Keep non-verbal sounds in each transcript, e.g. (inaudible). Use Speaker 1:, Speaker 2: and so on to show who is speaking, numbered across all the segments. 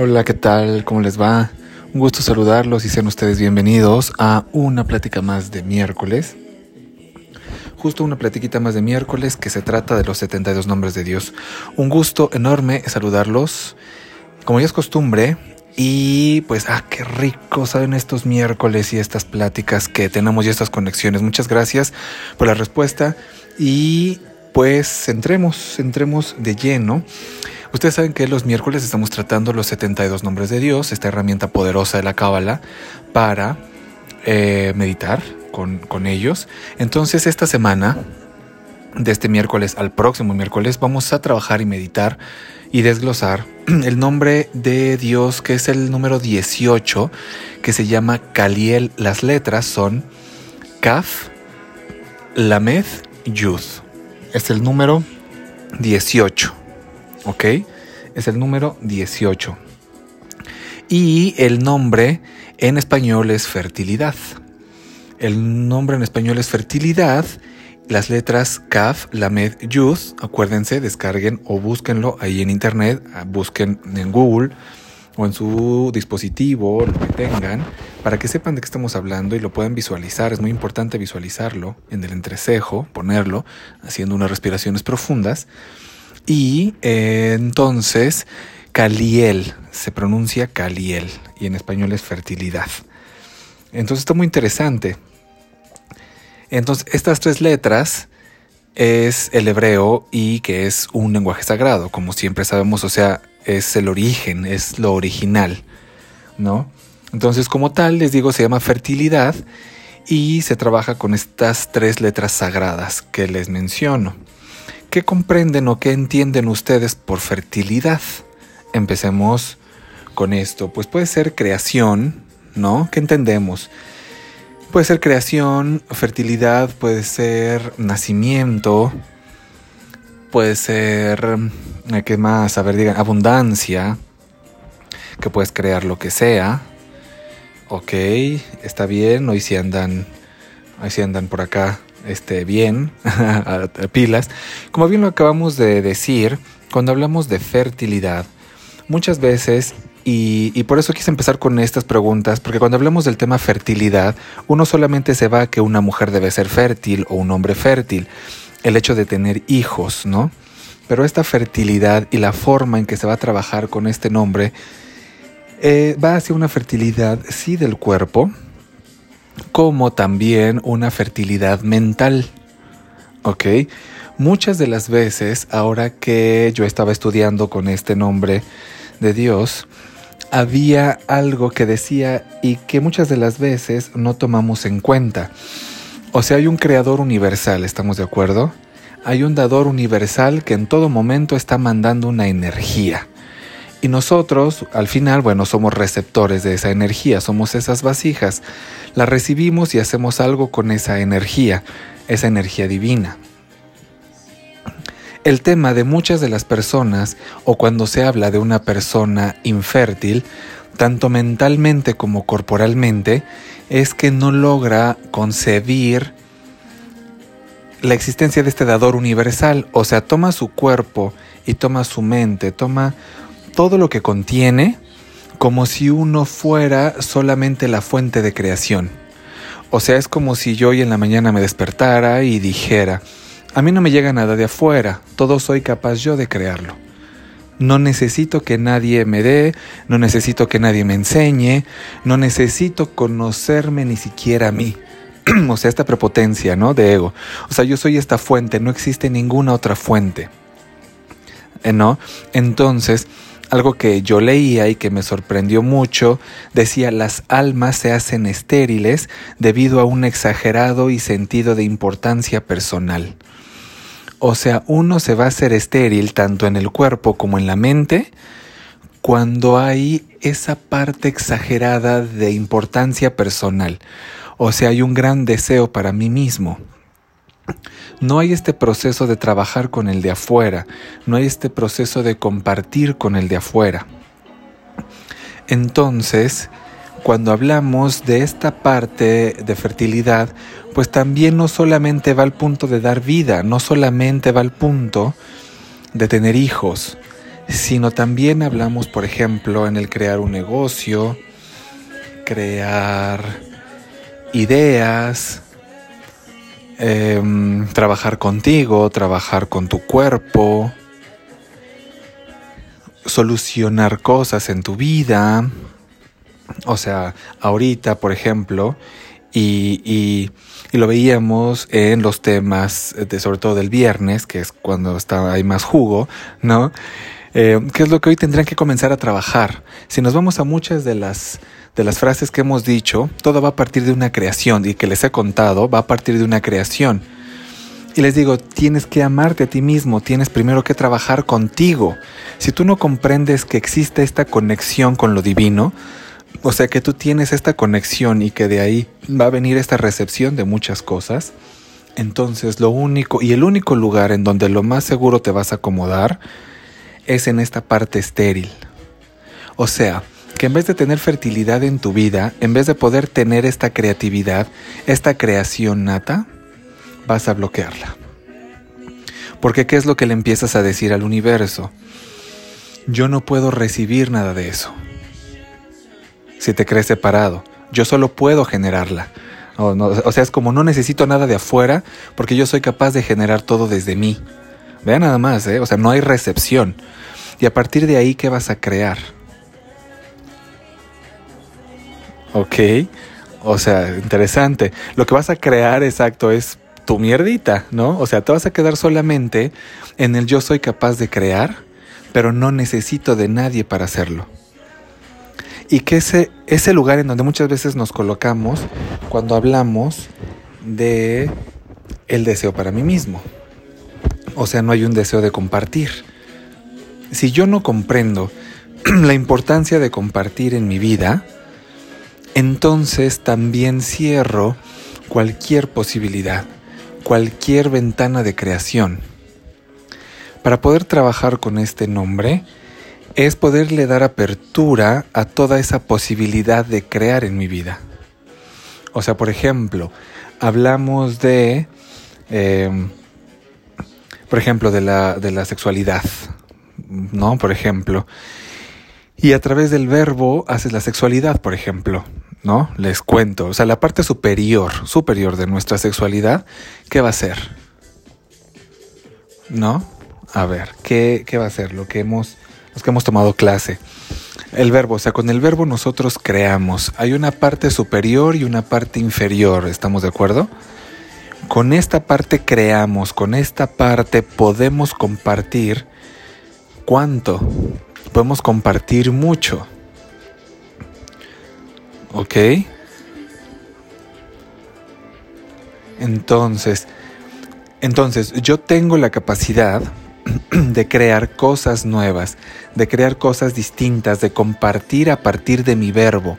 Speaker 1: Hola, ¿qué tal? ¿Cómo les va? Un gusto saludarlos y sean ustedes bienvenidos a una plática más de miércoles. Justo una platiquita más de miércoles que se trata de los 72 nombres de Dios. Un gusto enorme saludarlos. Como ya es costumbre, y pues, ah, qué rico saben estos miércoles y estas pláticas que tenemos y estas conexiones. Muchas gracias por la respuesta. Y pues entremos, entremos de lleno. Ustedes saben que los miércoles estamos tratando los 72 nombres de Dios, esta herramienta poderosa de la Cábala para eh, meditar con, con ellos. Entonces esta semana, de este miércoles al próximo miércoles, vamos a trabajar y meditar y desglosar (clears throat) el nombre de Dios que es el número 18, que se llama Kaliel. Las letras son Kaf, Lamed, Yud. Es el número 18. ¿ok? Es el número 18. Y el nombre en español es fertilidad. El nombre en español es fertilidad. Las letras Kaf, Lamed, Yud, acuérdense, descarguen o búsquenlo ahí en internet, busquen en Google o en su dispositivo, lo que tengan, para que sepan de qué estamos hablando y lo puedan visualizar. Es muy importante visualizarlo en el entrecejo, ponerlo, haciendo unas respiraciones profundas. Y eh, entonces, Caliel, se pronuncia Caliel y en español es fertilidad. Entonces está muy interesante. Entonces, estas tres letras es el hebreo y que es un lenguaje sagrado, como siempre sabemos, o sea, es el origen, es lo original, ¿no? Entonces, como tal, les digo, se llama fertilidad y se trabaja con estas tres letras sagradas que les menciono. ¿Qué comprenden o qué entienden ustedes por fertilidad? Empecemos con esto. Pues puede ser creación, ¿no? ¿Qué entendemos? Puede ser creación, fertilidad, puede ser nacimiento, puede ser, eh, ¿qué más? A ver, digan, abundancia, que puedes crear lo que sea. Ok, está bien, hoy sí andan, hoy sí andan por acá este, bien, (laughs) a, pilas. Como bien lo acabamos de decir, cuando hablamos de fertilidad, muchas veces, y, y, por eso quise empezar con estas preguntas, porque cuando hablamos del tema fertilidad, uno solamente se va a que una mujer debe ser fértil o un hombre fértil, el hecho de tener hijos, ¿no? Pero esta fertilidad y la forma en que se va a trabajar con este nombre eh, va hacia una fertilidad, sí, del cuerpo, como también una fertilidad mental. ¿Ok? Muchas de las veces, ahora que yo estaba estudiando con este nombre de Dios, había algo que decía y que muchas de las veces no tomamos en cuenta. O sea, hay un creador universal, ¿estamos de acuerdo? Hay un dador universal que en todo momento está mandando una energía. Y nosotros, al final, bueno, somos receptores de esa energía, somos esas vasijas. La recibimos y hacemos algo con esa energía, esa energía divina. El tema de muchas de las personas, o cuando se habla de una persona infértil, tanto mentalmente como corporalmente, es que no logra concebir la existencia de este dador universal. O sea, toma su cuerpo y toma su mente, toma todo lo que contiene como si uno fuera solamente la fuente de creación. O sea, es como si yo hoy en la mañana me despertara y dijera, a mí no me llega nada de afuera, todo soy capaz yo de crearlo. No necesito que nadie me dé, no necesito que nadie me enseñe, no necesito conocerme ni siquiera a mí. (clears throat) o sea, esta prepotencia, ¿no? De ego. O sea, yo soy esta fuente, no existe ninguna otra fuente. ¿Eh, ¿No? Entonces, algo que yo leía y que me sorprendió mucho, decía las almas se hacen estériles debido a un exagerado y sentido de importancia personal. O sea, uno se va a hacer estéril tanto en el cuerpo como en la mente cuando hay esa parte exagerada de importancia personal. O sea, hay un gran deseo para mí mismo. No hay este proceso de trabajar con el de afuera, no hay este proceso de compartir con el de afuera. Entonces, cuando hablamos de esta parte de fertilidad, pues también no solamente va al punto de dar vida, no solamente va al punto de tener hijos, sino también hablamos, por ejemplo, en el crear un negocio, crear ideas, em, trabajar contigo, trabajar con tu cuerpo, solucionar cosas en tu vida. O sea, ahorita, por ejemplo, y, lo veíamos en los temas, de, sobre todo del viernes, que es cuando está, hay más jugo, ¿no? Eh, ¿Qué es lo que hoy tendrán que comenzar a trabajar? Si nos vamos a muchas de las, de las frases que hemos dicho, todo va a partir de una creación y que les he contado va a partir de una creación. Y les digo, tienes que amarte a ti mismo, tienes primero que trabajar contigo. Si tú no comprendes que existe esta conexión con lo divino, o sea que tú tienes esta conexión y que de ahí va a venir esta recepción de muchas cosas, entonces lo único y el único lugar en donde lo más seguro te vas a acomodar es en esta parte estéril. O sea, que en vez de tener fertilidad en tu vida, en vez de poder tener esta creatividad, esta creación nata, vas a bloquearla. Porque ¿qué es lo que le empiezas a decir al universo? Yo no puedo recibir nada de eso. Si te crees separado, yo solo puedo generarla. O, o sea, es como no necesito nada de afuera porque yo soy capaz de generar todo desde mí. Vean nada más, ¿eh? o sea, no hay recepción. Y a partir de ahí, ¿qué vas a crear? Ok, o sea, interesante. Lo que vas a crear, exacto, es tu mierdita, ¿no? O sea, te vas a quedar solamente en el yo soy capaz de crear, pero no necesito de nadie para hacerlo. Y que ese, lugar en donde muchas veces nos colocamos cuando hablamos de el deseo para mí mismo. O sea, no hay un deseo de compartir. Si yo no comprendo (clears throat) la importancia de compartir en mi vida, entonces también cierro cualquier posibilidad, cualquier ventana de creación. Para poder trabajar con este nombre es poderle dar apertura a toda esa posibilidad de crear en mi vida. O sea, por ejemplo, hablamos de, em, por ejemplo, de la, de la sexualidad, ¿no? Por ejemplo. Y a través del verbo haces la sexualidad, por ejemplo, ¿no? Les cuento. O sea, la parte superior, superior de nuestra sexualidad, ¿qué va a ser? ¿No? A ver, ¿qué, qué va a ser? Lo que hemos, que hemos tomado clase. El verbo, o sea, con el verbo nosotros creamos. Hay una parte superior y una parte inferior, ¿estamos de acuerdo? Con esta parte creamos, con esta parte podemos compartir cuánto. Podemos compartir mucho. ¿Ok? Entonces, entonces yo tengo la capacidad (clears throat) de crear cosas nuevas, de crear cosas distintas, de compartir a partir de mi verbo,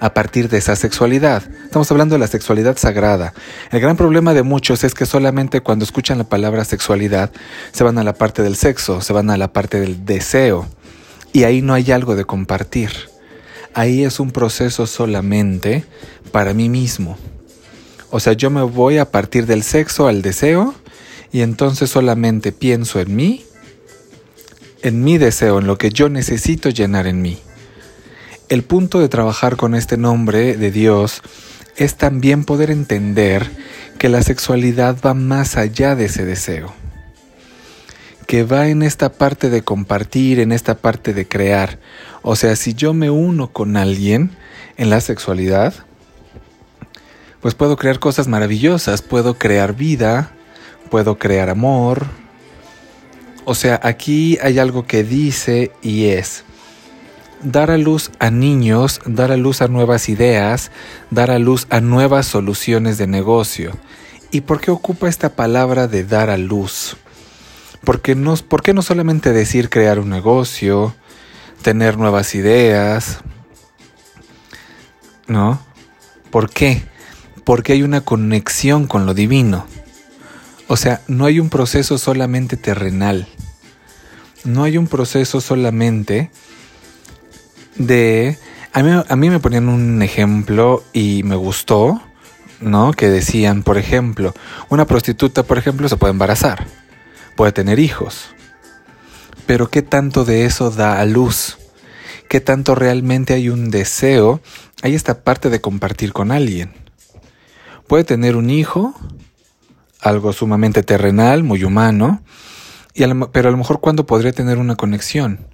Speaker 1: a partir de esa sexualidad. Estamos hablando de la sexualidad sagrada. El gran problema de muchos es que solamente cuando escuchan la palabra sexualidad se van a la parte del sexo, se van a la parte del deseo. Y ahí no hay algo de compartir. Ahí es un proceso solamente para mí mismo. O sea, yo me voy a partir del sexo al deseo y entonces solamente pienso en mí, en mi deseo, en lo que yo necesito llenar en mí. El punto de trabajar con este nombre de Dios es también poder entender que la sexualidad va más allá de ese deseo, que va en esta parte de compartir, en esta parte de crear. O sea, si yo me uno con alguien en la sexualidad, pues puedo crear cosas maravillosas, puedo crear vida, puedo crear amor. O sea, aquí hay algo que dice y es, dar a luz a niños, dar a luz a nuevas ideas, dar a luz a nuevas soluciones de negocio. ¿Y por qué ocupa esta palabra de dar a luz? Porque no, ¿Por qué no solamente decir crear un negocio, tener nuevas ideas? ¿No? ¿Por qué? Porque hay una conexión con lo divino. O sea, no hay un proceso solamente terrenal. No hay un proceso solamente de... A mí, a mí me ponían un ejemplo y me gustó, ¿no? Que decían, por ejemplo, una prostituta, por ejemplo, se puede embarazar, puede tener hijos, pero ¿qué tanto de eso da a luz? ¿Qué tanto realmente hay un deseo? Hay esta parte de compartir con alguien. Puede tener un hijo, algo sumamente terrenal, muy humano, y pero a lo mejor cuando podría tener una conexión,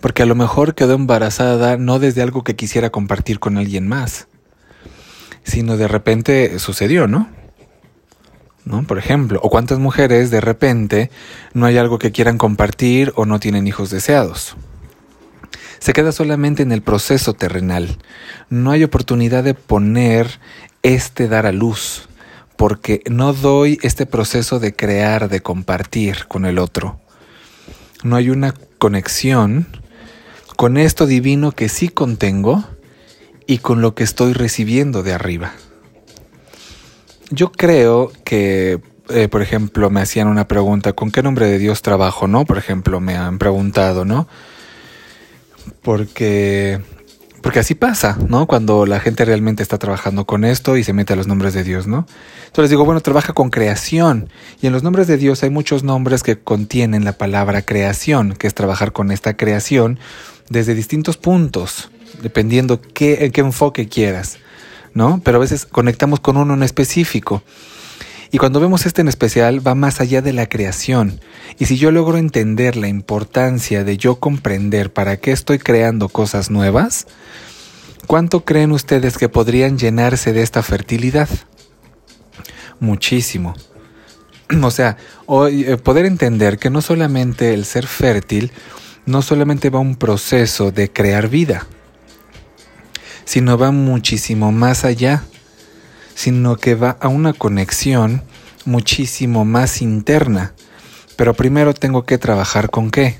Speaker 1: porque a lo mejor quedó embarazada no desde algo que quisiera compartir con alguien más, sino de repente sucedió, ¿no? ¿No? Por ejemplo, o cuántas mujeres de repente no hay algo que quieran compartir o no tienen hijos deseados. Se queda solamente en el proceso terrenal. No hay oportunidad de poner este dar a luz, porque no doy este proceso de crear, de compartir con el otro. No hay una conexión con esto divino que sí contengo y con lo que estoy recibiendo de arriba. Yo creo que, eh, por ejemplo, me hacían una pregunta, ¿con qué nombre de Dios trabajo? ¿No? Por ejemplo, me han preguntado, ¿no? Porque porque así pasa, ¿no? Cuando la gente realmente está trabajando con esto y se mete a los nombres de Dios, ¿no? Entonces digo, bueno, trabaja con creación. Y en los nombres de Dios hay muchos nombres que contienen la palabra creación, que es trabajar con esta creación desde distintos puntos, dependiendo qué, qué enfoque quieras, ¿no? Pero a veces conectamos con uno en específico. Y cuando vemos este en especial va más allá de la creación. Y si yo logro entender la importancia de yo comprender para qué estoy creando cosas nuevas, ¿cuánto creen ustedes que podrían llenarse de esta fertilidad? Muchísimo. (clears throat) O sea, eh, poder entender que no solamente el ser fértil, no solamente va un proceso de crear vida, sino va muchísimo más allá sino que va a una conexión muchísimo más interna. Pero primero tengo que trabajar con qué?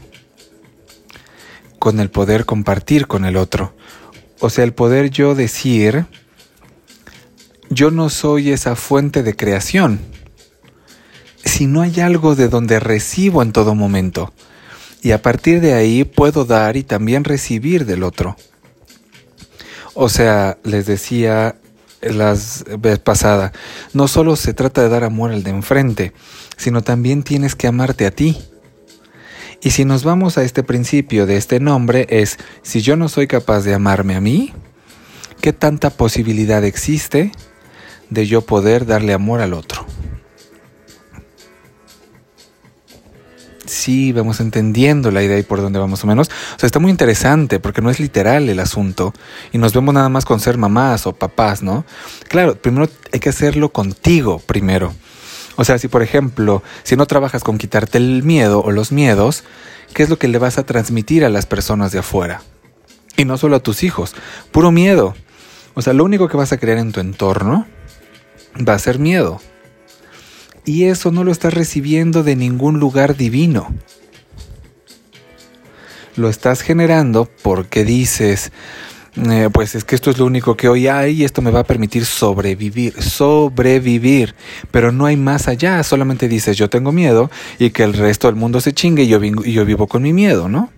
Speaker 1: Con el poder compartir con el otro. O sea, el poder yo decir, yo no soy esa fuente de creación, si no hay algo de donde recibo en todo momento. Y a partir de ahí puedo dar y también recibir del otro. O sea, les decía la vez pasada, no solo se trata de dar amor al de enfrente, sino también tienes que amarte a ti. Y si nos vamos a este principio de este nombre es, si yo no soy capaz de amarme a mí, ¿qué tanta posibilidad existe de yo poder darle amor al otro? Sí vamos entendiendo la idea y por dónde vamos o menos. O sea, está muy interesante porque no es literal el asunto y nos vemos nada más con ser mamás o papás, ¿no? Claro, primero hay que hacerlo contigo primero. O sea, si por ejemplo, si no trabajas con quitarte el miedo o los miedos, ¿qué es lo que le vas a transmitir a las personas de afuera? Y no solo a tus hijos, puro miedo. O sea, lo único que vas a crear en tu entorno va a ser miedo y eso no lo estás recibiendo de ningún lugar divino. Lo estás generando porque dices, eh, pues es que esto es lo único que hoy hay y esto me va a permitir sobrevivir, sobrevivir, pero no hay más allá, solamente dices yo tengo miedo y que el resto del mundo se chingue yo, y yo vivo con mi miedo, ¿no?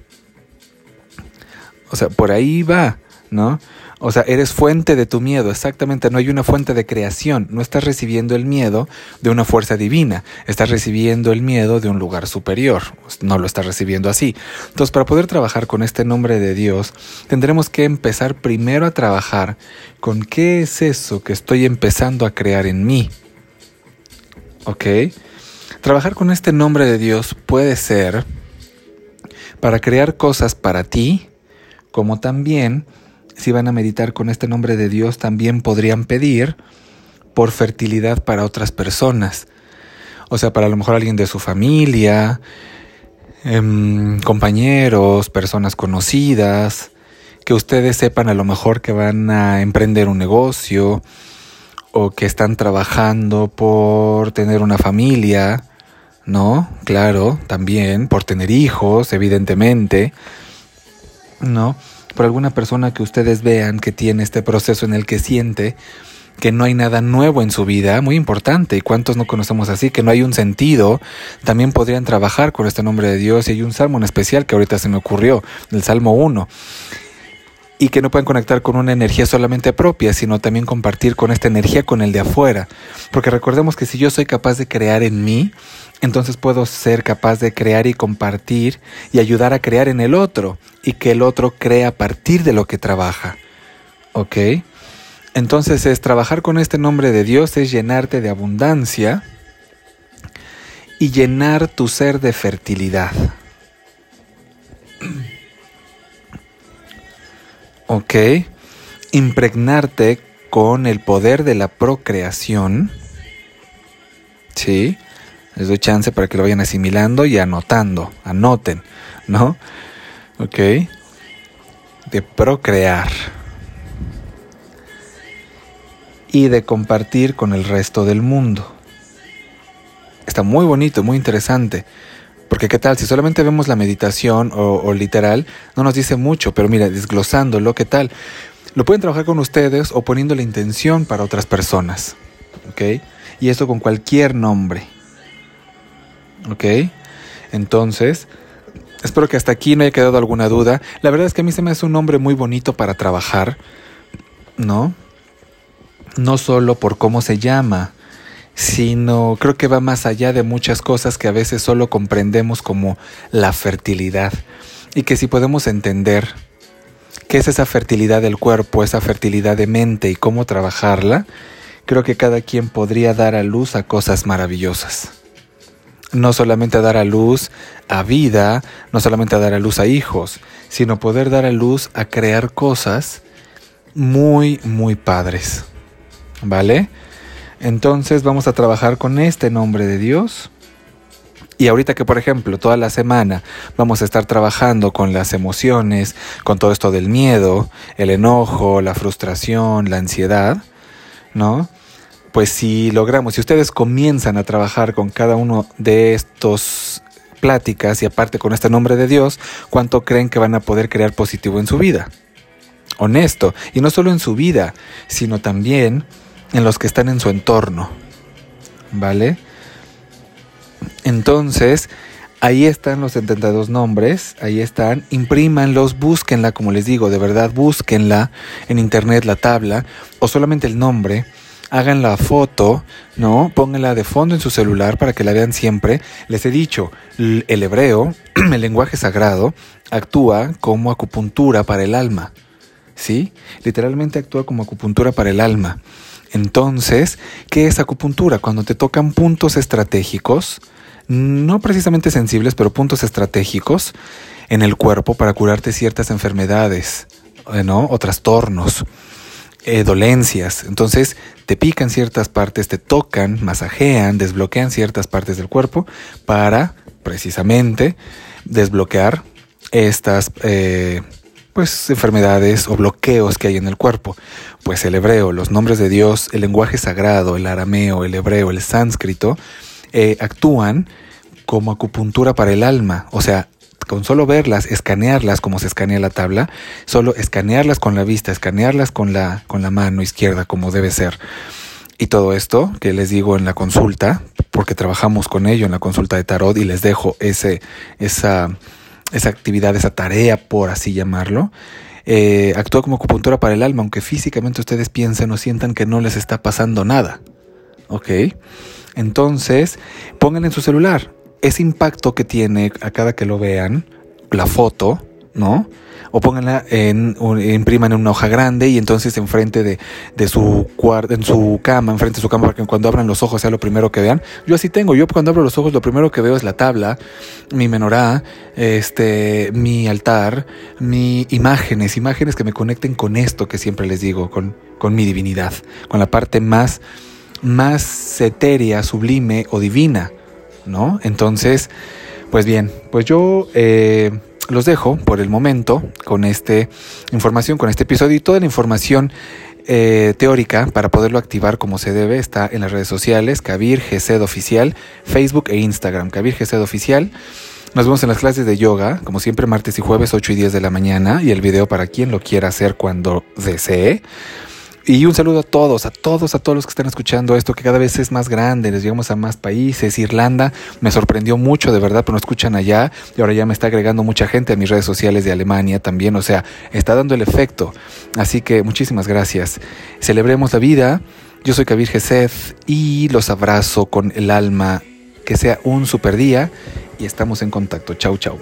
Speaker 1: O sea, por ahí va, ¿no? O sea, eres fuente de tu miedo, exactamente, no hay una fuente de creación, no estás recibiendo el miedo de una fuerza divina, estás recibiendo el miedo de un lugar superior, no lo estás recibiendo así. Entonces, para poder trabajar con este nombre de Dios, tendremos que empezar primero a trabajar con qué es eso que estoy empezando a crear en mí. ¿Ok? Trabajar con este nombre de Dios puede ser para crear cosas para ti, como también si van a meditar con este nombre de Dios, también podrían pedir por fertilidad para otras personas. O sea, para a lo mejor alguien de su familia, em, compañeros, personas conocidas, que ustedes sepan a lo mejor que van a emprender un negocio o que están trabajando por tener una familia, ¿no? Claro, también, por tener hijos, evidentemente, ¿no? Por alguna persona que ustedes vean que tiene este proceso en el que siente que no hay nada nuevo en su vida, muy importante, y cuántos no conocemos así, que no hay un sentido, también podrían trabajar con este nombre de Dios, y hay un salmo en especial que ahorita se me ocurrió, el Salmo 1. y que no pueden conectar con una energía solamente propia, sino también compartir con esta energía con el de afuera. Porque recordemos que si yo soy capaz de crear en mí, entonces puedo ser capaz de crear y compartir y ayudar a crear en el otro y que el otro crea a partir de lo que trabaja. ¿Ok? Entonces es trabajar con este nombre de Dios, es llenarte de abundancia y llenar tu ser de fertilidad. (clears throat) ¿Ok? Impregnarte con el poder de la procreación. ¿Sí? Les doy chance para que lo vayan asimilando y anotando. Anoten, ¿no? ¿Ok? De procrear. Y de compartir con el resto del mundo. Está muy bonito, muy interesante. Porque qué tal, si solamente vemos la meditación o, literal, no nos dice mucho, pero mira, desglosándolo, qué tal. Lo pueden trabajar con ustedes o poniendo la intención para otras personas. ¿Ok? Y esto con cualquier nombre. ¿Ok? Entonces, espero que hasta aquí no haya quedado alguna duda. La verdad es que a mí se me hace un nombre muy bonito para trabajar, ¿no? No solo por cómo se llama, sino creo que va más allá de muchas cosas que a veces solo comprendemos como la fertilidad y que si podemos entender qué es esa fertilidad del cuerpo, esa fertilidad de mente y cómo trabajarla, creo que cada quien podría dar a luz a cosas maravillosas. No solamente dar a luz a vida, no solamente dar a luz a hijos, sino poder dar a luz a crear cosas muy, muy padres. ¿Vale? Entonces vamos a trabajar con este nombre de Dios. Y ahorita que, por ejemplo, toda la semana vamos a estar trabajando con las emociones, con todo esto del miedo, el enojo, la frustración, la ansiedad, ¿no? Pues si logramos, si ustedes comienzan a trabajar con cada uno de estos pláticas y aparte con este nombre de Dios, ¿cuánto creen que van a poder crear positivo en su vida? Honesto, y no solo en su vida, sino también en los que están en su entorno. ¿Vale? Entonces, ahí están los 72 nombres, ahí están, imprímanlos, búsquenla, como les digo, de verdad, búsquenla en internet, la tabla, o solamente el nombre, hagan la foto, ¿no? Pónganla de fondo en su celular para que la vean siempre. Les he dicho, el hebreo, (clears throat) el lenguaje sagrado, actúa como acupuntura para el alma, ¿sí? Literalmente actúa como acupuntura para el alma. Entonces, ¿qué es acupuntura? Cuando te tocan puntos estratégicos, no precisamente sensibles, pero puntos estratégicos en el cuerpo para curarte ciertas enfermedades, ¿no? O trastornos, eh, dolencias. Entonces, te pican ciertas partes, te tocan, masajean, desbloquean ciertas partes del cuerpo para, precisamente, desbloquear estas... Eh, pues enfermedades o bloqueos que hay en el cuerpo. Pues el hebreo, los nombres de Dios, el lenguaje sagrado, el arameo, el hebreo, el sánscrito, eh, actúan como acupuntura para el alma. O sea, con solo verlas, escanearlas como se escanea la tabla, solo escanearlas con la vista, escanearlas con la, con la mano izquierda como debe ser. Y todo esto que les digo en la consulta, porque trabajamos con ello en la consulta de tarot y les dejo ese, esa esa actividad, esa tarea, por así llamarlo, eh, actúa como acupuntura para el alma, aunque físicamente ustedes piensen o sientan que no les está pasando nada. ¿Ok? Entonces, pongan en su celular ese impacto que tiene a cada que lo vean, la foto, ¿no? o pónganla en, impriman en una hoja grande y entonces enfrente de, de su cuarto, en su cama, enfrente de su cama, para que cuando abran los ojos sea lo primero que vean. Yo así tengo, yo cuando abro los ojos lo primero que veo es la tabla, mi menorá, este, mi altar, mi imágenes, imágenes que me conecten con esto que siempre les digo, con, con mi divinidad, con la parte más, más etérea, sublime o divina, ¿no? Entonces, pues bien, pues yo eh, los dejo por el momento con esta información, con este episodio y toda la información eh, teórica para poderlo activar como se debe está en las redes sociales, Kabir GZ Oficial, Facebook e Instagram, Kabir GZ Oficial. Nos vemos en las clases de yoga, como siempre martes y jueves 8 y 10 de la mañana y el video para quien lo quiera hacer cuando desee. Y un saludo a todos, a todos, a todos los que están escuchando esto, que cada vez es más grande, les llegamos a más países. Irlanda me sorprendió mucho, de verdad, pero no escuchan allá. Y ahora ya me está agregando mucha gente a mis redes sociales de Alemania también. O sea, está dando el efecto. Así que muchísimas gracias. Celebremos la vida. Yo soy Kabir Gesed y los abrazo con el alma. Que sea un super día y estamos en contacto. Chau, chau.